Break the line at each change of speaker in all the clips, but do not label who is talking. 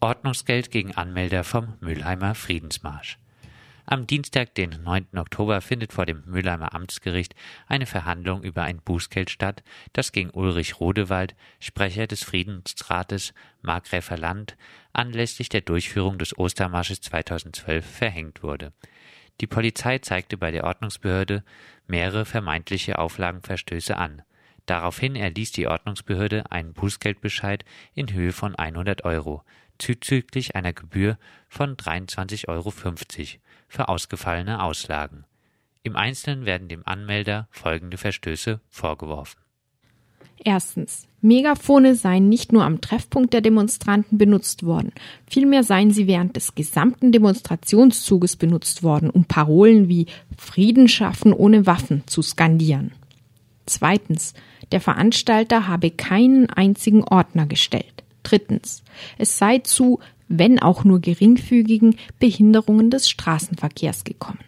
Ordnungsgeld gegen Anmelder vom Mülheimer Friedensmarsch. Am Dienstag, den 9. Oktober, findet vor dem Mülheimer Amtsgericht eine Verhandlung über ein Bußgeld statt, das gegen Ulrich Rodewald, Sprecher des Friedensrates Markgräfer Land, anlässlich der Durchführung des Ostermarsches 2012 verhängt wurde. Die Polizei zeigte bei der Ordnungsbehörde mehrere vermeintliche Auflagenverstöße an. Daraufhin erließ die Ordnungsbehörde einen Bußgeldbescheid in Höhe von 100 Euro zuzüglich einer Gebühr von 23,50 Euro für ausgefallene Auslagen. Im Einzelnen werden dem Anmelder folgende Verstöße vorgeworfen.
Erstens. Megafone seien nicht nur am Treffpunkt der Demonstranten benutzt worden, vielmehr seien sie während des gesamten Demonstrationszuges benutzt worden, um Parolen wie Frieden schaffen ohne Waffen zu skandieren. Zweitens. Der Veranstalter habe keinen einzigen Ordner gestellt. Drittens. Es sei zu, wenn auch nur geringfügigen, Behinderungen des Straßenverkehrs gekommen.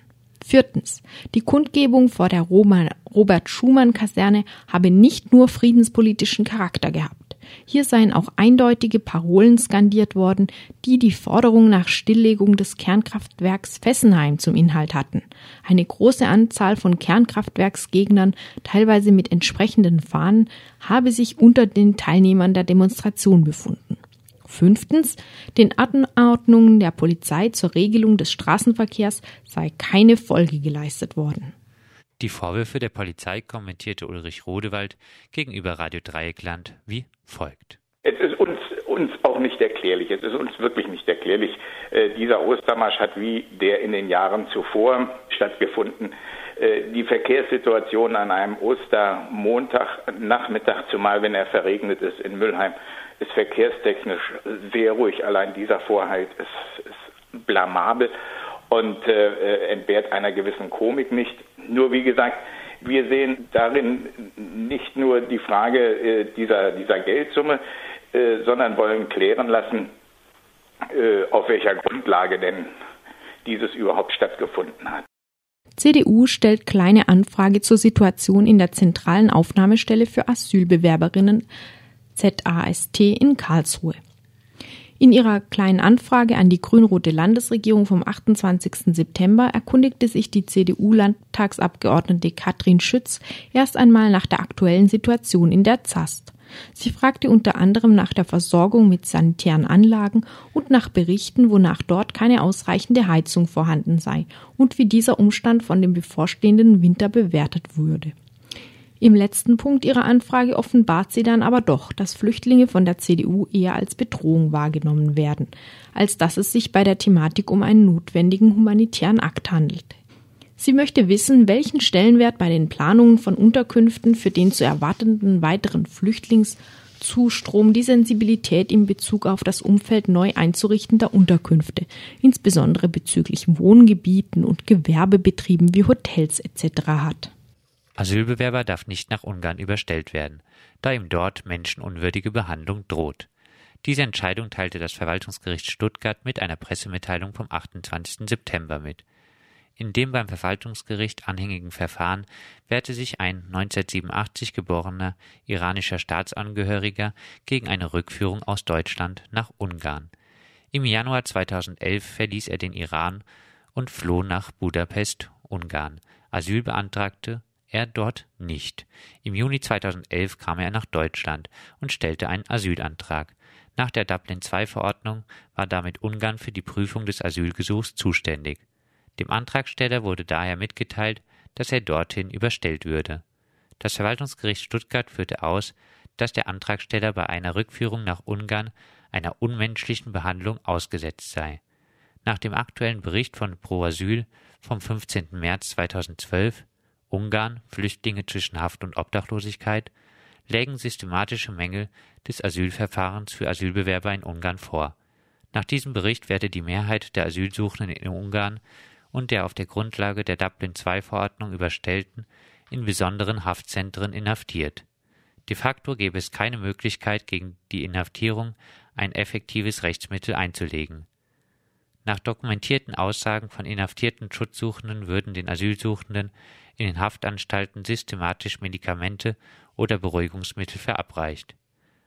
Viertens. Die Kundgebung vor der Robert-Schumann-Kaserne habe nicht nur friedenspolitischen Charakter gehabt. Hier seien auch eindeutige Parolen skandiert worden, die die Forderung nach Stilllegung des Kernkraftwerks Fessenheim zum Inhalt hatten. Eine große Anzahl von Kernkraftwerksgegnern, teilweise mit entsprechenden Fahnen, habe sich unter den Teilnehmern der Demonstration befunden. Fünftens, den Anordnungen der Polizei zur Regelung des Straßenverkehrs sei keine Folge geleistet worden.
Die Vorwürfe der Polizei kommentierte Ulrich Rodewald gegenüber Radio Dreieckland wie folgt.
Es ist uns, uns auch nicht erklärlich, es ist uns wirklich nicht erklärlich. Äh, dieser Ostermarsch hat wie der in den Jahren zuvor stattgefunden. Äh, die Verkehrssituation an einem Ostermontag, Nachmittag, zumal wenn er verregnet ist in Müllheim, ist verkehrstechnisch sehr ruhig. Allein dieser Vorhalt ist, ist blamabel und äh, äh, entbehrt einer gewissen Komik nicht. Nur wie gesagt, wir sehen darin nicht nur die Frage äh, dieser, dieser Geldsumme, äh, sondern wollen klären lassen, äh, auf welcher Grundlage denn dieses überhaupt stattgefunden hat.
CDU stellt kleine Anfrage zur Situation in der zentralen Aufnahmestelle für Asylbewerberinnen ZAST in Karlsruhe. In ihrer kleinen Anfrage an die grün-rote Landesregierung vom 28. September erkundigte sich die CDU-Landtagsabgeordnete Katrin Schütz erst einmal nach der aktuellen Situation in der ZAST. Sie fragte unter anderem nach der Versorgung mit sanitären Anlagen und nach Berichten, wonach dort keine ausreichende Heizung vorhanden sei und wie dieser Umstand von dem bevorstehenden Winter bewertet würde. Im letzten Punkt ihrer Anfrage offenbart sie dann aber doch, dass Flüchtlinge von der CDU eher als Bedrohung wahrgenommen werden, als dass es sich bei der Thematik um einen notwendigen humanitären Akt handelt. Sie möchte wissen, welchen Stellenwert bei den Planungen von Unterkünften für den zu erwartenden weiteren Flüchtlingszustrom die Sensibilität in Bezug auf das Umfeld neu einzurichtender Unterkünfte, insbesondere bezüglich Wohngebieten und Gewerbebetrieben wie Hotels etc. hat.
Asylbewerber darf nicht nach Ungarn überstellt werden, da ihm dort menschenunwürdige Behandlung droht. Diese Entscheidung teilte das Verwaltungsgericht Stuttgart mit einer Pressemitteilung vom 28. September mit. In dem beim Verwaltungsgericht anhängigen Verfahren wehrte sich ein 1987 geborener iranischer Staatsangehöriger gegen eine Rückführung aus Deutschland nach Ungarn. Im Januar 2011 verließ er den Iran und floh nach Budapest, Ungarn. Asyl beantragte er dort nicht. Im Juni 2011 kam er nach Deutschland und stellte einen Asylantrag. Nach der Dublin-II-Verordnung war damit Ungarn für die Prüfung des Asylgesuchs zuständig. Dem Antragsteller wurde daher mitgeteilt, dass er dorthin überstellt würde. Das Verwaltungsgericht Stuttgart führte aus, dass der Antragsteller bei einer Rückführung nach Ungarn einer unmenschlichen Behandlung ausgesetzt sei. Nach dem aktuellen Bericht von Pro Asyl vom 15. März 2012 Ungarn, Flüchtlinge zwischen Haft und Obdachlosigkeit, lägen systematische Mängel des Asylverfahrens für Asylbewerber in Ungarn vor. Nach diesem Bericht werde die Mehrheit der Asylsuchenden in Ungarn und der auf der Grundlage der Dublin-II-Verordnung überstellten in besonderen Haftzentren inhaftiert. De facto gäbe es keine Möglichkeit, gegen die Inhaftierung ein effektives Rechtsmittel einzulegen. Nach dokumentierten Aussagen von inhaftierten Schutzsuchenden würden den Asylsuchenden in den Haftanstalten systematisch Medikamente oder Beruhigungsmittel verabreicht.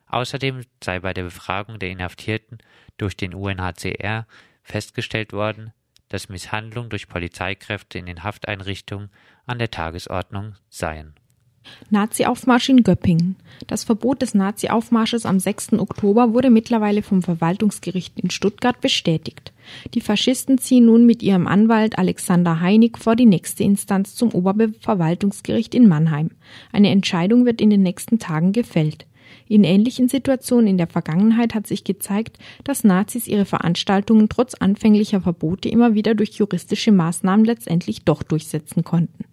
Außerdem sei bei der Befragung der Inhaftierten durch den UNHCR festgestellt worden, dass Misshandlungen durch Polizeikräfte in den Hafteinrichtungen an der Tagesordnung seien.
Nazi-Aufmarsch in Göppingen. Das Verbot des Nazi-Aufmarsches am 6. Oktober wurde mittlerweile vom Verwaltungsgericht in Stuttgart bestätigt. Die Faschisten ziehen nun mit ihrem Anwalt Alexander Heinig vor die nächste Instanz zum Oberverwaltungsgericht in Mannheim. Eine Entscheidung wird in den nächsten Tagen gefällt. In ähnlichen Situationen in der Vergangenheit hat sich gezeigt, dass Nazis ihre Veranstaltungen trotz anfänglicher Verbote immer wieder durch juristische Maßnahmen letztendlich doch durchsetzen konnten.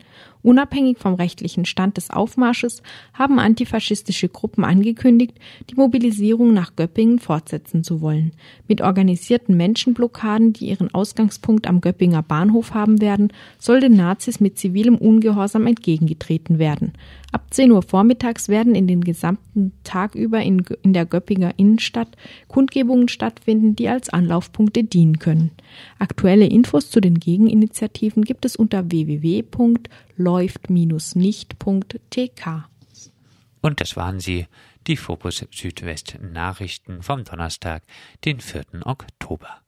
Unabhängig vom rechtlichen Stand des Aufmarsches haben antifaschistische Gruppen angekündigt, die Mobilisierung nach Göppingen fortsetzen zu wollen. Mit organisierten Menschenblockaden, die ihren Ausgangspunkt am Göppinger Bahnhof haben werden, soll den Nazis mit zivilem Ungehorsam entgegengetreten werden. Ab 10 Uhr vormittags werden in den gesamten Tag über in, in der Göppinger Innenstadt Kundgebungen stattfinden, die als Anlaufpunkte dienen können. Aktuelle Infos zu den Gegeninitiativen gibt es unter www.läuft-nicht.tk.
Und das waren sie, die Fokus Südwest Nachrichten vom Donnerstag, den 4. Oktober.